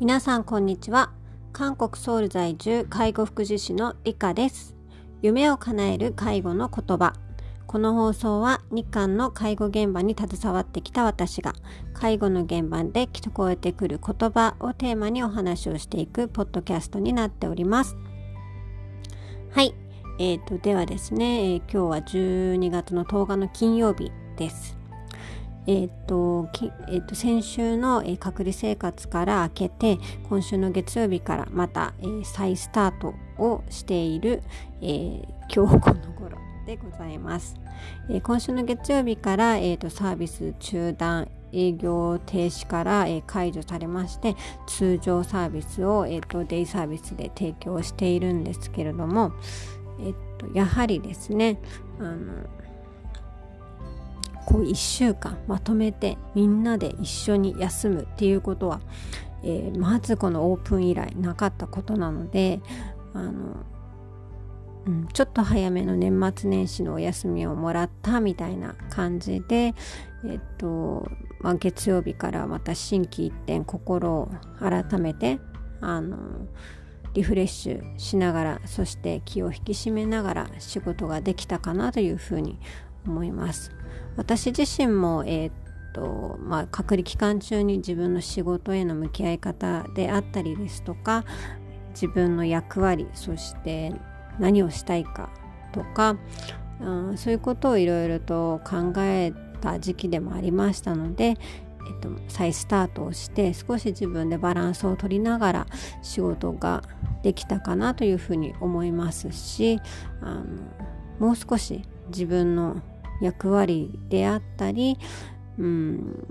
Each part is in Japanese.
皆さんこんにちは。韓国ソウル在住介護福祉士のリカです。夢を叶える介護の言葉。この放送は日韓の介護現場に携わってきた私が介護の現場で聞こえてくる言葉をテーマにお話をしていくポッドキャストになっております。はい、えーと、ではですね、えー、今日は12月の10日の金曜日です。えーとえーと、先週の、隔離生活から明けて今週の月曜日からまた、え、再スタートをしている、え、今日この頃でございます、え、今週の月曜日から、えーと、サービス中断営業停止から、え、解除されまして通常サービスを、えーと、デイサービスで提供しているんですけれども、えー、とやはりですねあのこう1週間まとめてみんなで一緒に休むっていうことは、えー、まずこのオープン以来なかったことなのであの、うん、ちょっと早めの年末年始のお休みをもらったみたいな感じで、えっとまあ、月曜日からまた心機一転心を改めてあのリフレッシュしながらそして気を引き締めながら仕事ができたかなというふうに思います。私自身も、えーとまあ、隔離期間中に自分の仕事への向き合い方であったりですとか自分の役割そして何をしたいかとか、うん、そういうことをいろいろと考えた時期でもありましたので、えっと、再スタートをして少し自分でバランスを取りながら仕事ができたかなというふうに思いますしあのもう少し自分の役割であったり、うん、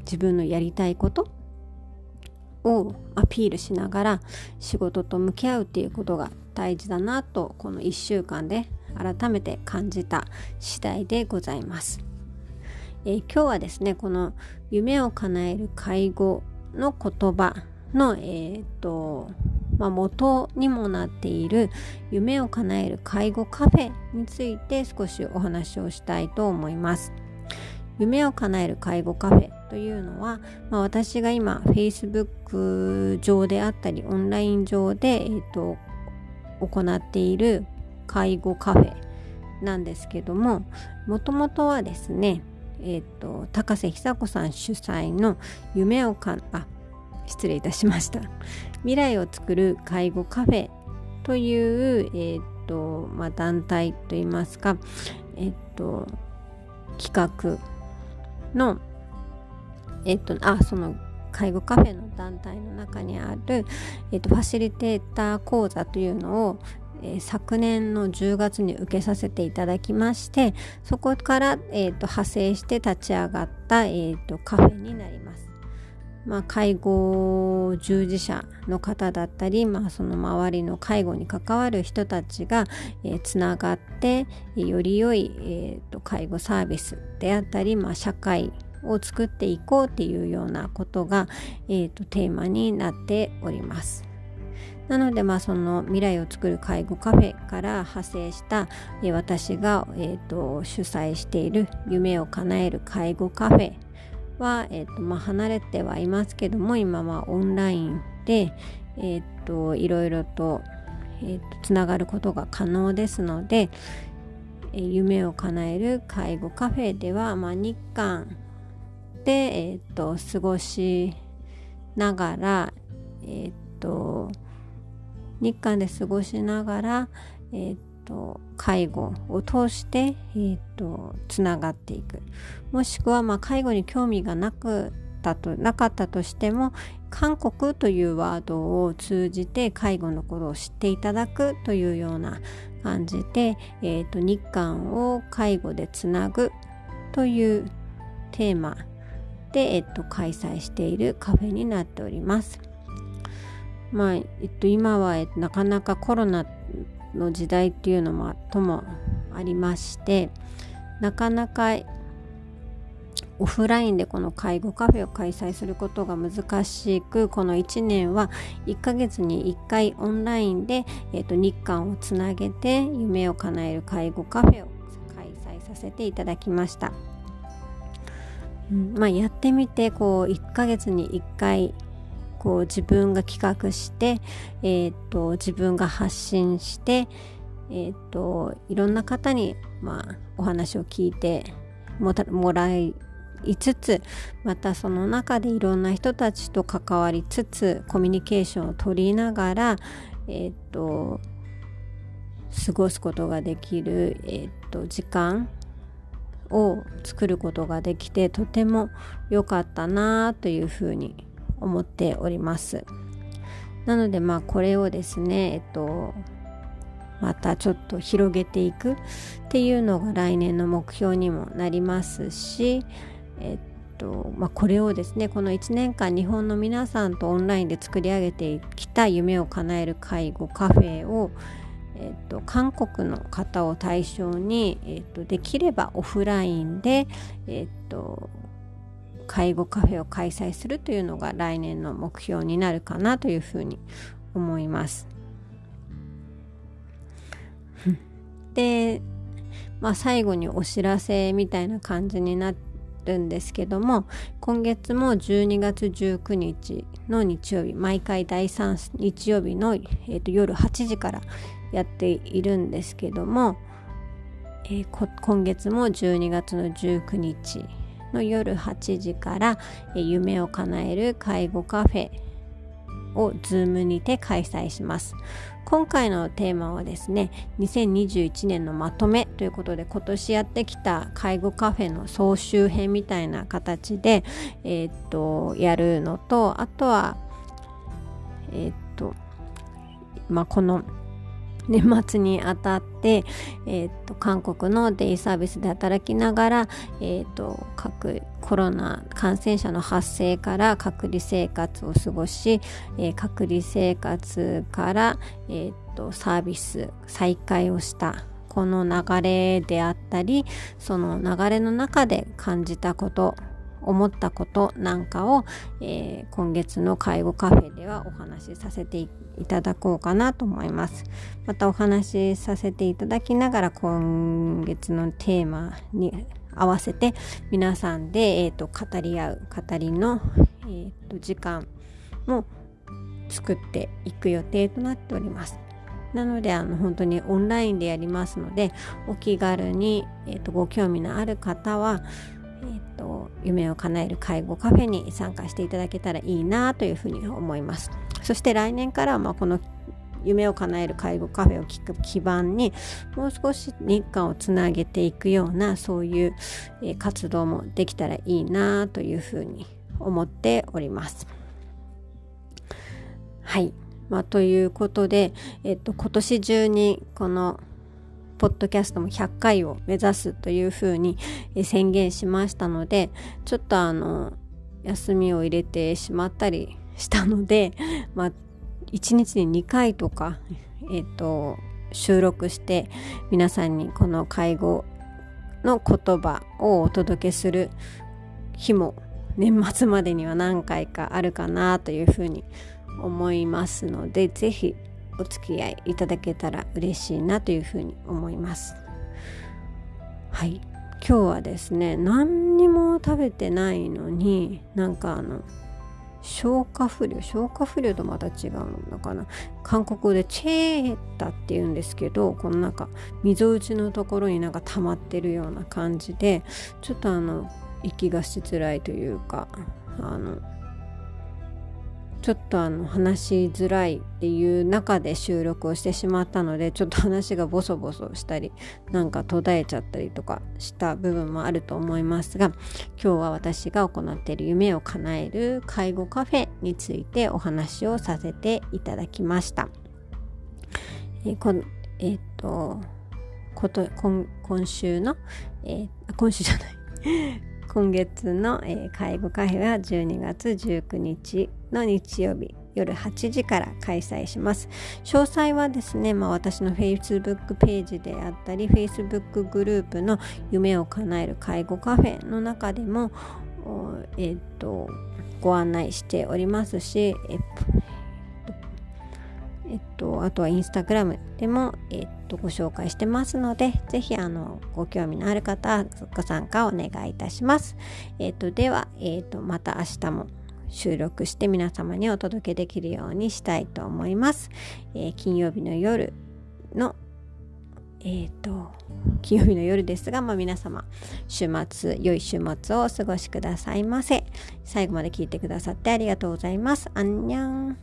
自分のやりたいことをアピールしながら仕事と向き合うっていうことが大事だなとこの1週間で改めて感じた次第でございます。えー、今日はですねこの夢を叶える介護の言葉のえー、っとまあ、元にもなっている夢を叶える介護カフェについて少しお話をしたいと思います。夢を叶える介護カフェというのは、まあ、私が今 Facebook 上であったりオンライン上で、えーと、行っている介護カフェなんですけどももともとはですね、えーと、高瀬久子さん主催の夢をかあ失礼いたしました未来を作る介護カフェという、えーとまあ、団体といいますか、えっ、と企画の、えっ、とあその介護カフェの団体の中にある、えーと、ファシリテーター講座というのを、えー、昨年の10月に受けさせていただきましてそこから、えーと、派生して立ち上がった、えーとカフェになります。まあ、介護従事者の方だったり、まあ、その周りの介護に関わる人たちが、えー、つながってより良い、えーと、介護サービスであったり、まあ、社会を作っていこうっていうようなことが、えーと、テーマになっております。なので、まあ、その未来を作る介護カフェから派生した、え、私が、えーと主催している夢を叶える介護カフェは、えーとまあ、離れてはいますけども今はオンラインで、えーと、いろいろと,、えーと、つながることが可能ですので、えー、夢を叶える介護カフェでは、まあ、日韓で、えーと、過ごしながら、えー、と日韓で過ごしながら、えー、と介護を通して、えーと、つながっていくもしくは、まあ、介護に興味がなくたとなかったとしても韓国というワードを通じて介護のことを知っていただくというような感じで、えーと、日韓を介護でつなぐというテーマで、えっと、開催しているカフェになっております。まあえっと、今は、えっと、なかなかコロナの時代っていうのもともありましてなかなかオフラインでこの介護カフェを開催することが難しくこの1年は1ヶ月に1回オンラインで、えーと、日韓をつなげて夢を叶える介護カフェを開催させていただきました。うんまあ、やってみてこう1ヶ月に1回こう自分が企画して、えーと、自分が発信して、えーと、いろんな方に、まあ、お話を聞いてもらいつつまたその中でいろんな人たちと関わりつつコミュニケーションを取りながら、えーと、過ごすことができる、えーと時間を作ることができてとても良かったなというふうに思っております。なのでまあこれをですねえっとまたちょっと広げていくっていうのが来年の目標にもなりますしえっとまあ、これをですねこの1年間日本の皆さんとオンラインで作り上げてきた夢を叶える介護カフェを、えっと、韓国の方を対象に、えっと、できればオフラインで、えっと、介護カフェを開催するというのが来年の目標になるかなというふうに思います。で、まあ、最後にお知らせみたいな感じになるんですけども今月も12月19日の日曜日毎回第3日曜日の、えー、と夜8時からやっているんですけども、えー、今月も12月の19日の夜8時から、え、夢を叶える介護カフェを Zoom にて開催します。今回のテーマはですね2021年のまとめということで今年やってきた介護カフェの総集編みたいな形で、えー、っとやるのとあとはえー、っとまあこの年末にあたって、えーと、韓国のデイサービスで働きながら、えーと、各コロナ感染者の発生から隔離生活を過ごし、えー、隔離生活から、えーとサービス再開をしたこの流れであったりその流れの中で感じたこと思ったことなんかを、えー、今月の介護カフェではお話しさせていただこうかなと思います。またお話しさせていただきながら今月のテーマに合わせて皆さんで、えーと、語り合う語りの、えーと、時間も作っていく予定となっております。なのであの本当にオンラインでやりますのでお気軽に、えーとご興味のある方は、夢を叶える介護カフェに参加していただけたらいいなというふうに思います。そして来年からはまこの夢を叶える介護カフェを聞く基盤にもう少し日韓をつなげていくようなそういう、活動もできたらいいなというふうに思っております。はい。まあ、ということで、えっと、今年中にこのポッドキャストも100回を目指すというふうに宣言しましたのでちょっとあの休みを入れてしまったりしたので、まあ、1日に2回とか、えっ、と収録して皆さんにこの介護の言葉をお届けする日も年末までには何回かあるかなというふうに思いますので是非お付き合いいただけたら嬉しいなというふうに思います。はい。今日はですね何にも食べてないのになんかあの消化不良消化不良とまた違うのかな。韓国語でチェータって言うんですけどこのなんか溝打ちのところになんか溜まってるような感じでちょっとあの息がしづらいというかあのちょっとあの話しづらいっていう中で収録をしてしまったのでちょっと話がボソボソしたりなんか途絶えちゃったりとかした部分もあると思いますが今日は私が行っている夢を叶える介護カフェについてお話をさせていただきました。えー、こえー、っとこと今週の、えー、今週じゃない 今月の、えー、介護カフェは12月19日の日曜日夜8時から開催します。詳細はですね、まあ、私の Facebook ページであったり Facebook グループの夢を叶える介護カフェの中でも、えーと、ご案内しておりますし、ええっと、あとはインスタグラムでも、えっと、ご紹介してますので、ぜひ、あの、ご興味のある方、ご参加お願いいたします。えっと、では、えっと、また明日も収録して皆様にお届けできるようにしたいと思います。えー、金曜日の夜のえっ、ー、と金曜日の夜ですが、まあ、皆様週末良い週末をお過ごしくださいませ。最後まで聞いてくださってありがとうございます。あんにゃん